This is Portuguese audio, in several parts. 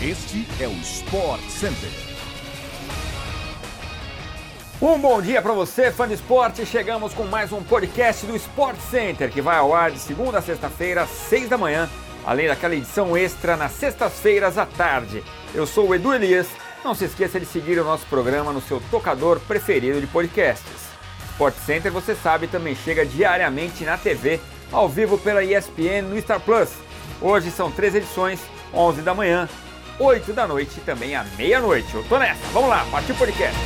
Este é o Sport Center. Um bom dia para você, fã de esporte. Chegamos com mais um podcast do Sport Center, que vai ao ar de segunda a sexta-feira, às seis da manhã, além daquela edição extra nas sextas-feiras à tarde. Eu sou o Edu Elias. Não se esqueça de seguir o nosso programa no seu tocador preferido de podcasts. Sport Center, você sabe, também chega diariamente na TV, ao vivo pela ESPN no Star Plus. Hoje são três edições, 11 da manhã, 8 da noite e também à meia-noite. Eu tô nessa, vamos lá, partiu o podcast.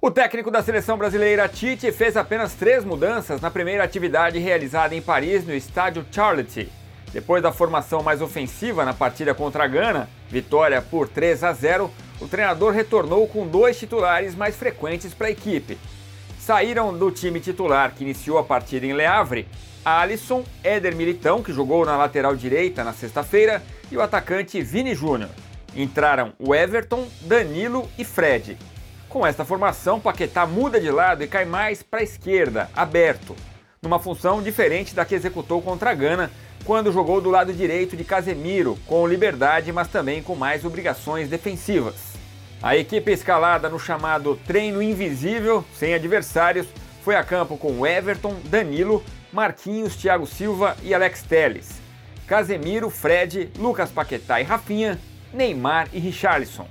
O técnico da seleção brasileira Tite fez apenas três mudanças na primeira atividade realizada em Paris no estádio Charlotte. Depois da formação mais ofensiva na partida contra a Gana, vitória por 3 a 0, o treinador retornou com dois titulares mais frequentes para a equipe, Saíram do time titular que iniciou a partida em Le Havre, Alisson, Éder Militão, que jogou na lateral direita na sexta-feira, e o atacante Vini Júnior. Entraram o Everton, Danilo e Fred. Com esta formação, Paquetá muda de lado e cai mais para a esquerda, aberto, numa função diferente da que executou contra a Gana, quando jogou do lado direito de Casemiro, com liberdade, mas também com mais obrigações defensivas. A equipe escalada no chamado treino invisível, sem adversários, foi a campo com Everton, Danilo, Marquinhos, Thiago Silva e Alex Teles. Casemiro, Fred, Lucas Paquetá e Rafinha, Neymar e Richarlison.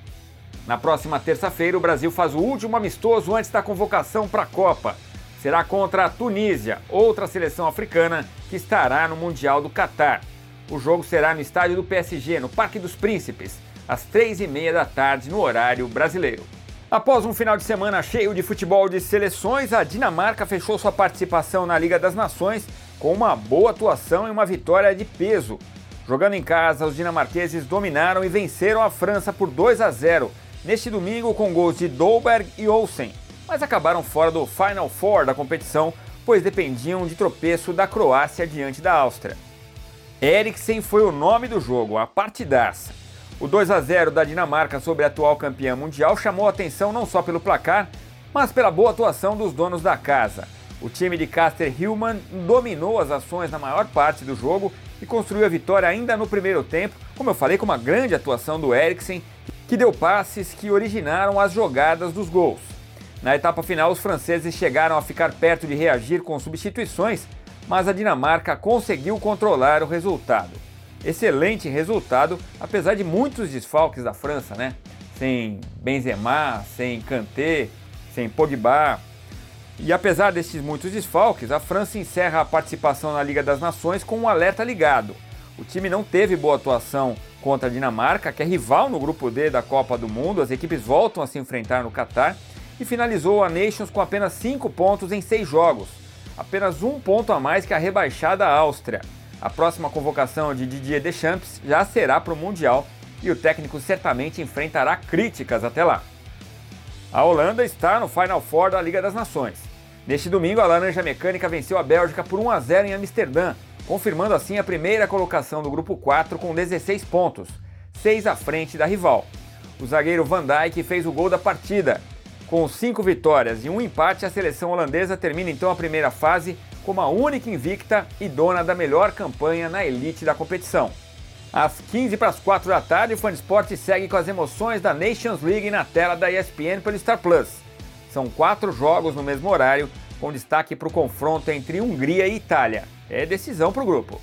Na próxima terça-feira, o Brasil faz o último amistoso antes da convocação para a Copa. Será contra a Tunísia, outra seleção africana que estará no Mundial do Catar. O jogo será no estádio do PSG, no Parque dos Príncipes às três e meia da tarde no horário brasileiro. Após um final de semana cheio de futebol de seleções, a Dinamarca fechou sua participação na Liga das Nações com uma boa atuação e uma vitória de peso. Jogando em casa, os dinamarqueses dominaram e venceram a França por 2 a 0 neste domingo com gols de Dolberg e Olsen, mas acabaram fora do Final Four da competição, pois dependiam de tropeço da Croácia diante da Áustria. Eriksen foi o nome do jogo, a partidaça. O 2 a 0 da Dinamarca sobre a atual campeã mundial chamou atenção não só pelo placar, mas pela boa atuação dos donos da casa. O time de Caster Hillman dominou as ações na maior parte do jogo e construiu a vitória ainda no primeiro tempo, como eu falei, com uma grande atuação do Eriksen, que deu passes que originaram as jogadas dos gols. Na etapa final, os franceses chegaram a ficar perto de reagir com substituições, mas a Dinamarca conseguiu controlar o resultado excelente resultado, apesar de muitos desfalques da França, né? Sem Benzema, sem Kanté, sem Pogba. E apesar desses muitos desfalques, a França encerra a participação na Liga das Nações com um alerta ligado. O time não teve boa atuação contra a Dinamarca, que é rival no grupo D da Copa do Mundo. As equipes voltam a se enfrentar no Catar e finalizou a Nations com apenas 5 pontos em 6 jogos, apenas um ponto a mais que a rebaixada Áustria. A próxima convocação de Didier Deschamps já será para o Mundial e o técnico certamente enfrentará críticas até lá. A Holanda está no Final Four da Liga das Nações. Neste domingo, a Laranja Mecânica venceu a Bélgica por 1 a 0 em Amsterdã, confirmando assim a primeira colocação do grupo 4 com 16 pontos, 6 à frente da rival. O zagueiro Van Dijk fez o gol da partida. Com cinco vitórias e um empate, a seleção holandesa termina então a primeira fase como a única invicta e dona da melhor campanha na elite da competição. Às 15 para as 4 da tarde, o Fun Sport segue com as emoções da Nations League na tela da ESPN pelo Star Plus. São quatro jogos no mesmo horário, com destaque para o confronto entre Hungria e Itália. É decisão para o grupo.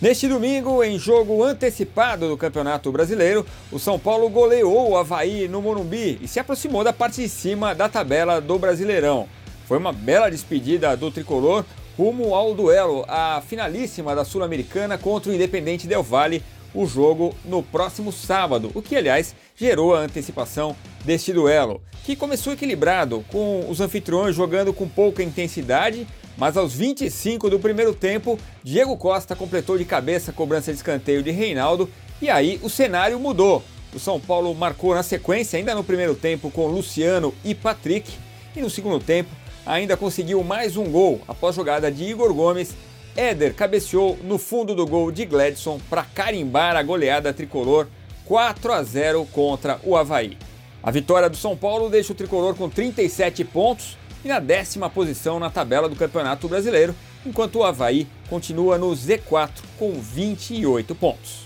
Neste domingo, em jogo antecipado do Campeonato Brasileiro, o São Paulo goleou o Havaí no Morumbi e se aproximou da parte de cima da tabela do Brasileirão. Foi uma bela despedida do tricolor rumo ao duelo, a finalíssima da Sul-Americana contra o Independente Del Valle, o jogo no próximo sábado, o que aliás gerou a antecipação deste duelo, que começou equilibrado, com os anfitriões jogando com pouca intensidade, mas aos 25 do primeiro tempo, Diego Costa completou de cabeça a cobrança de escanteio de Reinaldo e aí o cenário mudou. O São Paulo marcou na sequência, ainda no primeiro tempo, com Luciano e Patrick, e no segundo tempo ainda conseguiu mais um gol após jogada de Igor Gomes. Éder cabeceou no fundo do gol de Gladson para carimbar a goleada tricolor 4 a 0 contra o Havaí. A vitória do São Paulo deixa o tricolor com 37 pontos, e na décima posição na tabela do Campeonato Brasileiro, enquanto o Havaí continua no Z4 com 28 pontos.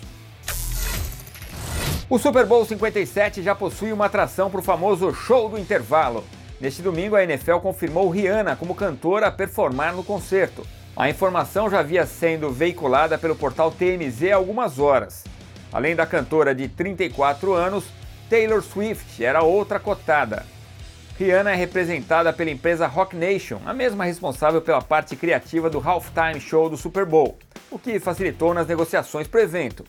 O Super Bowl 57 já possui uma atração para o famoso show do intervalo. Neste domingo, a NFL confirmou Rihanna como cantora a performar no concerto. A informação já havia sendo veiculada pelo portal TMZ há algumas horas. Além da cantora de 34 anos, Taylor Swift era outra cotada. Rihanna é representada pela empresa Rock Nation, a mesma responsável pela parte criativa do halftime show do Super Bowl, o que facilitou nas negociações para o evento.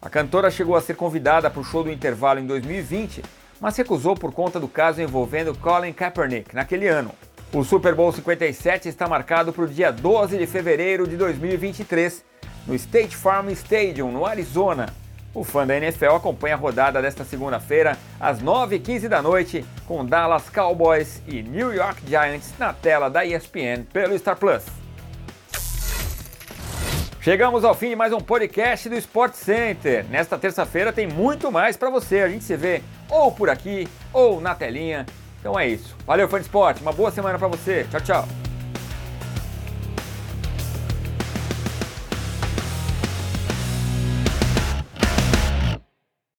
A cantora chegou a ser convidada para o show do intervalo em 2020, mas recusou por conta do caso envolvendo Colin Kaepernick naquele ano. O Super Bowl 57 está marcado para o dia 12 de fevereiro de 2023, no State Farm Stadium, no Arizona, o fã da NFL acompanha a rodada desta segunda-feira, às 9h15 da noite, com Dallas Cowboys e New York Giants na tela da ESPN pelo Star Plus. Chegamos ao fim de mais um podcast do Sport Center. Nesta terça-feira tem muito mais para você. A gente se vê ou por aqui ou na telinha. Então é isso. Valeu, fã de esporte. Uma boa semana para você. Tchau, tchau.